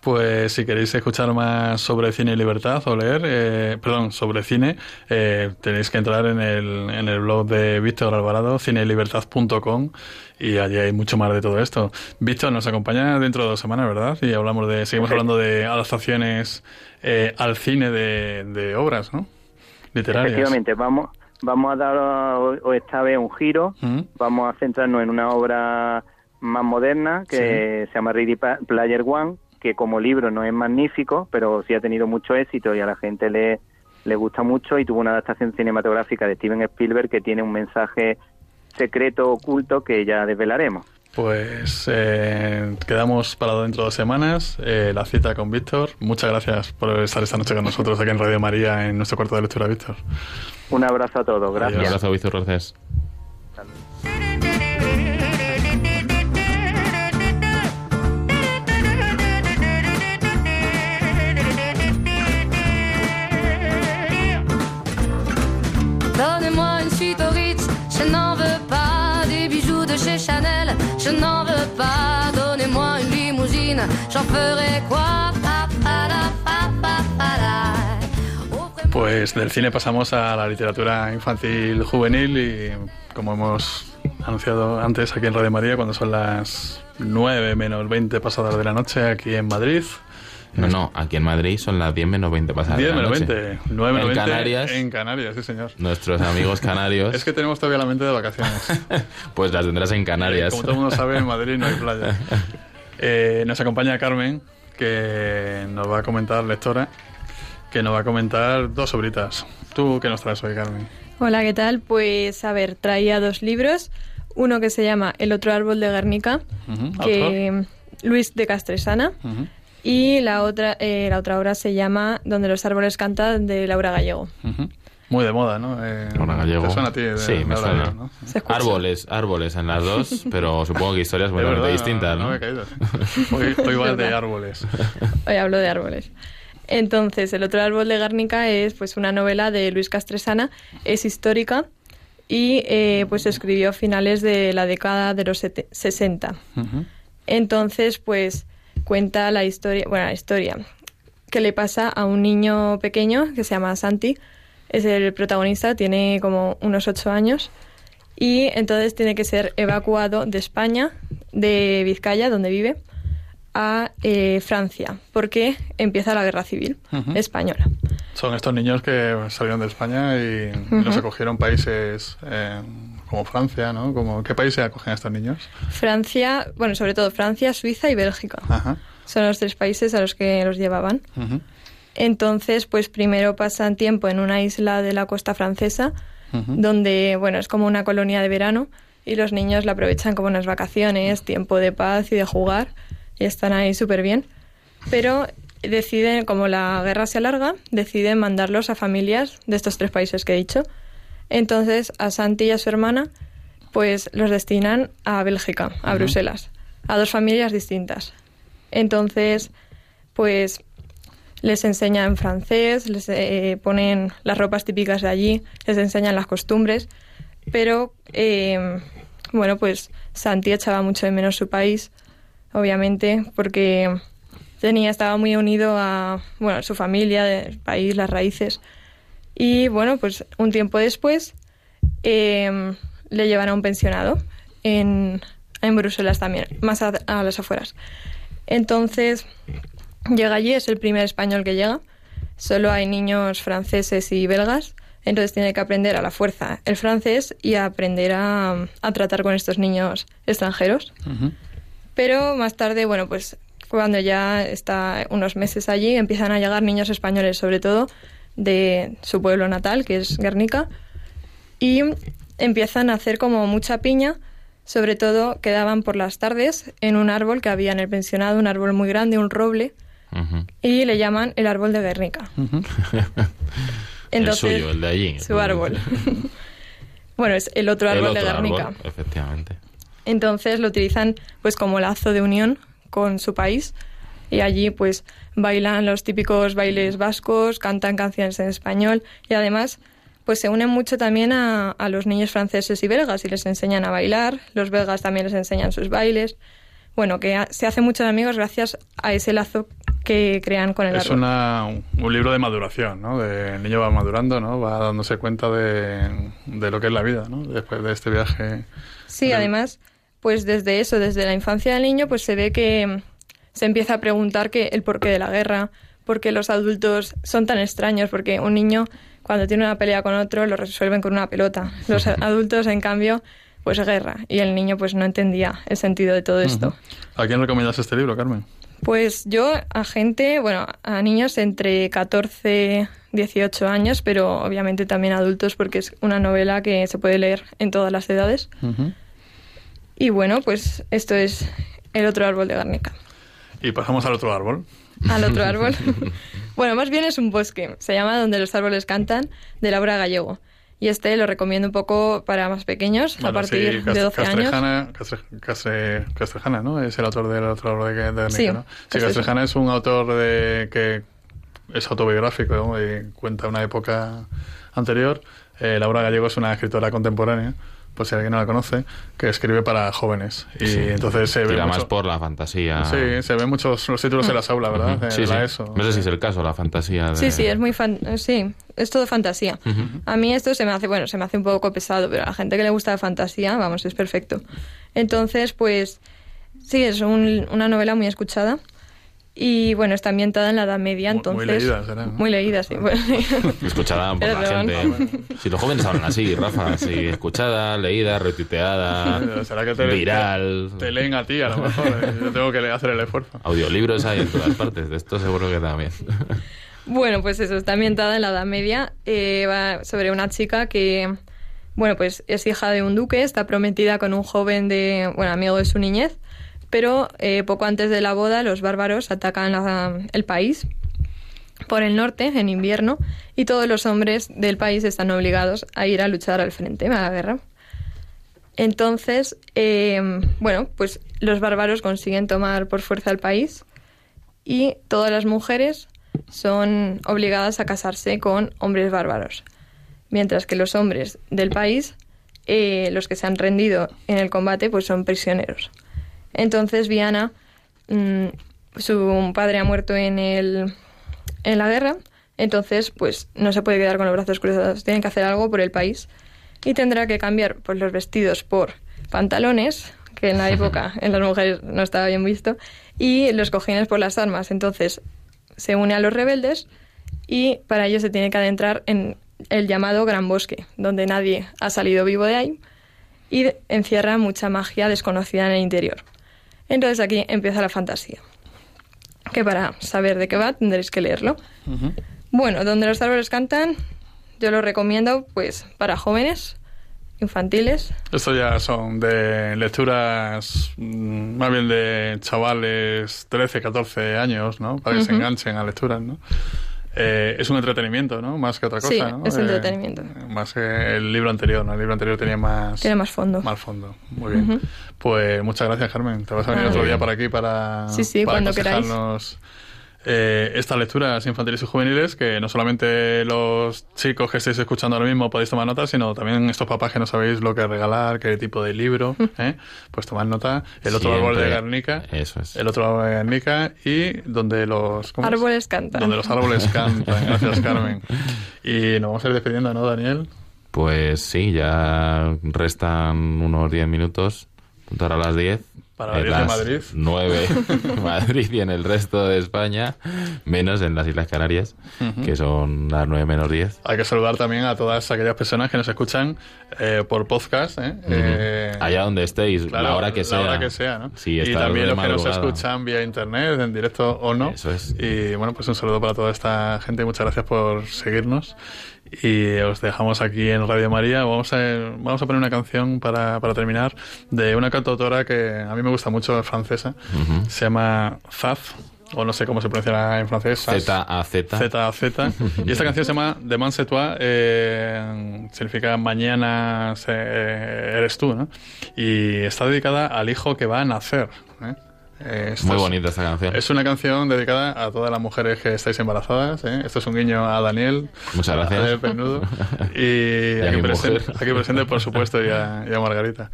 Pues si queréis escuchar más sobre cine y libertad o leer, eh, perdón, sobre cine, eh, tenéis que entrar en el, en el blog de Víctor Alvarado, cinelibertad.com, y allí hay mucho más de todo esto. Víctor nos acompaña dentro de dos semanas, ¿verdad? Y hablamos de, seguimos hablando de adaptaciones eh, al cine de, de obras, ¿no? Literarias. Efectivamente, vamos, vamos a dar esta vez un giro, Mm. vamos a centrarnos en una obra más moderna que se llama Ready Player One, que como libro no es magnífico, pero sí ha tenido mucho éxito y a la gente le, le gusta mucho y tuvo una adaptación cinematográfica de Steven Spielberg que tiene un mensaje secreto oculto que ya desvelaremos. Pues eh, quedamos para dentro de dos semanas. eh, la cita con Víctor. Muchas gracias por estar esta noche con nosotros aquí en Radio María en nuestro cuarto de lectura, Víctor. Un abrazo a todos, Un gracias. abrazo, Víctor, gracias. Je n'en veux pas des bijoux de chez Chanel, je n'en veux pas. Donnez-moi une limousine, j'en ferai quoi Pues del cine pasamos a la literatura infantil juvenil y como hemos anunciado antes aquí en Radio María, cuando son las 9 menos 20 pasadas de la noche aquí en Madrid. No, no, aquí en Madrid son las 10 menos 20 pasadas. de 10 la menos noche. 20, 9 menos En 20 Canarias, En Canarias, sí señor. nuestros amigos [laughs] canarios, Es que tenemos todavía la mente de vacaciones. [laughs] pues las tendrás en Canarias. Como todo el mundo sabe, en Madrid no hay playa. [laughs] Eh, nos acompaña Carmen, que nos va a comentar, lectora, que nos va a comentar dos obritas. ¿Tú qué nos traes hoy, Carmen? Hola, ¿qué tal? Pues a ver, traía dos libros. Uno que se llama El otro árbol de Guernica, Ujú, que Luis de Castresana. Ujú, Y la otra, eh, la otra obra se llama Donde los árboles cantan, de Laura Gallego. Muy de moda, ¿no? Eh, Laura Gallego. ¿Te suena a ti? de- Sí, me suena. Gallego, ¿no? Se escucha. Árboles, árboles en las dos, [laughs] pero supongo que historias verdad, distintas, no, ¿no? me he caído. [laughs] Hoy, hoy de árboles. Hoy hablo de árboles. Entonces, El otro árbol de Guernica es pues una novela de Luis Castresana, es histórica y eh, pues se escribió a finales de la década de los sete- 60. Ujú, Entonces, pues cuenta la historia, bueno, la historia que le pasa a un niño pequeño que se llama Santi, es el protagonista, tiene como unos ocho años. Y entonces tiene que ser evacuado de España, de Vizcaya, donde vive, a eh, Francia, porque empieza la guerra civil española. Son estos niños que salieron de España y los acogieron países eh, como Francia, ¿no? Como, ¿Qué países acogen a estos niños? Francia, bueno, sobre todo Francia, Suiza y Bélgica. Ajá. Son los tres países a los que los llevaban. ujú, Entonces, pues primero pasan tiempo en una isla de la costa francesa, donde, bueno, es como una colonia de verano y los niños la aprovechan como unas vacaciones, tiempo de paz y de jugar y están ahí súper bien. Pero deciden, como la guerra se alarga, deciden mandarlos a familias de estos tres países que he dicho. Entonces, a Santi y a su hermana, pues los destinan a Bélgica, a Bruselas, a dos familias distintas. Entonces, pues les enseñan francés, les eh, ponen las ropas típicas de allí, les enseñan las costumbres, pero eh, bueno, pues Santi echaba mucho de menos su país, obviamente, porque tenía, estaba muy unido a bueno, a su familia, el país, las raíces. Y bueno, pues un tiempo después eh, le llevan a un pensionado en, en Bruselas también, más a, a las afueras. Entonces, llega allí, es el primer español que llega. Solo hay niños franceses y belgas, entonces tiene que aprender a la fuerza el francés y a aprender a, a tratar con estos niños extranjeros. Pero más tarde, bueno, pues cuando ya está unos meses allí, empiezan a llegar niños españoles, sobre todo de su pueblo natal, que es Guernica, y empiezan a hacer como mucha piña, sobre todo quedaban por las tardes en un árbol que había en el pensionado, un árbol muy grande, un roble, y le llaman el árbol de Guernica. Ujú. [laughs] el suyo, el de allí. Su árbol. [laughs] bueno, es el otro El árbol de otro Guernica. árbol, efectivamente. Entonces lo utilizan pues como lazo de unión con su país y allí pues bailan los típicos bailes vascos, cantan canciones en español y además pues se unen mucho también a, a los niños franceses y belgas y les enseñan a bailar, los belgas también les enseñan sus bailes. Bueno, que ha- se hacen muchos amigos gracias a ese lazo que crean con el Es árbol. una, un libro de maduración, ¿no? De, el niño va madurando, ¿no? Va dándose cuenta de, de lo que es la vida, ¿no? Después de este viaje. Sí, además, pues desde eso, desde la infancia del niño, pues se ve que se empieza a preguntar que el porqué de la guerra, por qué los adultos son tan extraños, porque un niño cuando tiene una pelea con otro lo resuelven con una pelota. Los adultos, en cambio, pues guerra. Y el niño pues no entendía el sentido de todo esto. ¿A quién recomiendas este libro, Carmen? Pues yo a gente, bueno, a niños entre 14 18 años, pero obviamente también adultos porque es una novela que se puede leer en todas las edades. Y bueno, pues esto es El otro árbol de Guernica. Y pasamos al otro árbol. Al otro árbol. [laughs] bueno, más bien es un bosque. Se llama Donde los árboles cantan, de Laura Gallego. Y este lo recomiendo un poco para más pequeños, a partir sí, de 12 años. Castrejana, Castre- Castre- Castrejana, ¿no? Es el autor del otro árbol de, de Sí, ¿no? Sí, Castrejana. Es un autor de que es autobiográfico ¿no? y cuenta una época anterior. Eh, Laura Gallego es una escritora contemporánea, por si alguien no la conoce, que escribe para jóvenes. Y Sí. entonces se ve Tira mucho- más por la fantasía. Sí, se ven muchos los títulos en las aulas, ¿verdad? Sí, la sí. ESO. No sé si es el caso, la fantasía. De... Sí, sí, es muy fan sí, es todo fantasía. A mí esto se me hace, bueno, se me hace un poco pesado, pero a la gente que le gusta la fantasía, vamos, es perfecto. Entonces, pues sí, es un- una novela muy escuchada y bueno, está ambientada en la Edad Media, entonces muy leída será, ¿no? Muy leída, sí. bueno. [laughs] Escuchada por la gente. Si los jóvenes hablan así, Rafa, así, escuchada, leída, retuiteada, ¿Será que te, viral. te, te leen a ti a lo mejor? ¿eh? Yo tengo que hacer el esfuerzo. Audiolibros hay en todas partes, de esto seguro que también. Bueno, pues eso, está ambientada en la Edad Media. eh, va sobre una chica que, bueno, pues es hija de un duque, está prometida con un joven de, bueno, amigo de su niñez, pero eh, poco antes de la boda los bárbaros atacan el país por el norte en invierno y todos los hombres del país están obligados a ir a luchar al frente, a la guerra. Entonces, eh, bueno, pues los bárbaros consiguen tomar por fuerza el país y todas las mujeres son obligadas a casarse con hombres bárbaros, mientras que los hombres del país, eh, los que se han rendido en el combate, pues son prisioneros. Entonces Viana, mm, su padre ha muerto en, el, en la guerra, entonces pues no se puede quedar con los brazos cruzados, tiene que hacer algo por el país y tendrá que cambiar pues, los vestidos por pantalones, que en la [laughs] época en las mujeres no estaba bien visto, y los cojines por las armas. Entonces se une a los rebeldes y para ello se tiene que adentrar en el llamado Gran Bosque, donde nadie ha salido vivo de ahí y encierra mucha magia desconocida en el interior. Entonces aquí empieza la fantasía, que para saber de qué va tendréis que leerlo. Bueno, donde los árboles cantan, yo lo recomiendo pues para jóvenes, infantiles. Esto ya son de lecturas mm, más bien de chavales 13, 14 años, ¿no? Para que se enganchen a lecturas, ¿no? Eh, es un entretenimiento, ¿no? Más que otra cosa, Sí, ¿no? es Eh, entretenimiento. más que el libro anterior, ¿no? El libro anterior tenía más... Tiene más fondo. Más fondo. Muy bien. Pues muchas gracias, Carmen. Te vas a venir Ah, otro día por aquí para, Sí, sí, para cuando queráis. Eh, estas lecturas infantiles y juveniles que no solamente los chicos que estáis escuchando ahora mismo podéis tomar nota, sino también estos papás que no sabéis lo que regalar, qué tipo de libro, ¿eh? pues tomad nota. El otro árbol de. Guernica, Eso es. el otro árbol de Guernica y donde los. Árboles cantan. donde los árboles cantan. [laughs] Gracias, Carmen. Y nos vamos a ir despidiendo, ¿no, Daniel? Pues sí, ya restan unos 10 minutos. Ahora a las 10. Para las [laughs] En 10 de Madrid. 9 Madrid y en el resto de España, menos en las Islas Canarias, Ujú. que son las 9 menos 10. Hay que saludar también a todas aquellas personas que nos escuchan eh, por podcast. ¿eh? Eh, Allá donde estéis, claro, la hora que sea. hora que sea, ¿no? Sí, y también los que nos escuchan vía internet, en directo o no. Eso es. Y bueno, pues un saludo para toda esta gente. Muchas gracias por seguirnos. Y os dejamos aquí en Radio María. Vamos a, vamos a poner una canción para, para terminar de una cantautora que a mí me gusta mucho, es francesa. Se llama Zaz, o no sé cómo se pronuncia en francés. Zaz. Z-A-Z. [laughs] Y esta canción se llama Demain c'est toi, eh, significa mañana se- eh, eres tú, ¿no? Y está dedicada al hijo que va a nacer. Esto Muy es- bonita esta canción. Es una canción dedicada a todas las mujeres que estáis embarazadas. ¿eh? Esto es un guiño a Daniel. Muchas a gracias. Daniel Pernudo. [laughs] Y, a aquí, presente, aquí presente, por supuesto, y a, y a Margarita.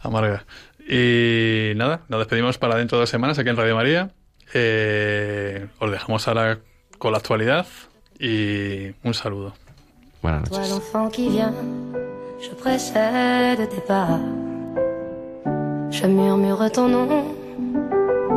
A Marga. Y nada, nos despedimos para dentro de dos semanas aquí en Radio María. Eh, os dejamos ahora con la actualidad y un saludo. Buenas Toi noches. l'enfant qui vient, je précède tes pas. Je murmure ton nom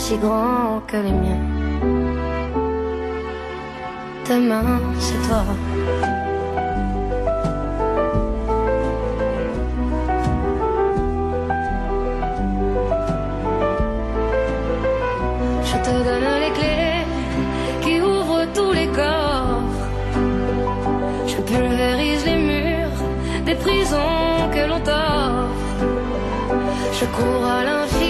si grands que les miens. Demain, c'est toi. Je te donne les clés qui ouvrent tous les coffres. Je pulvérise les murs des prisons que l'on t'offre. Je cours à l'infini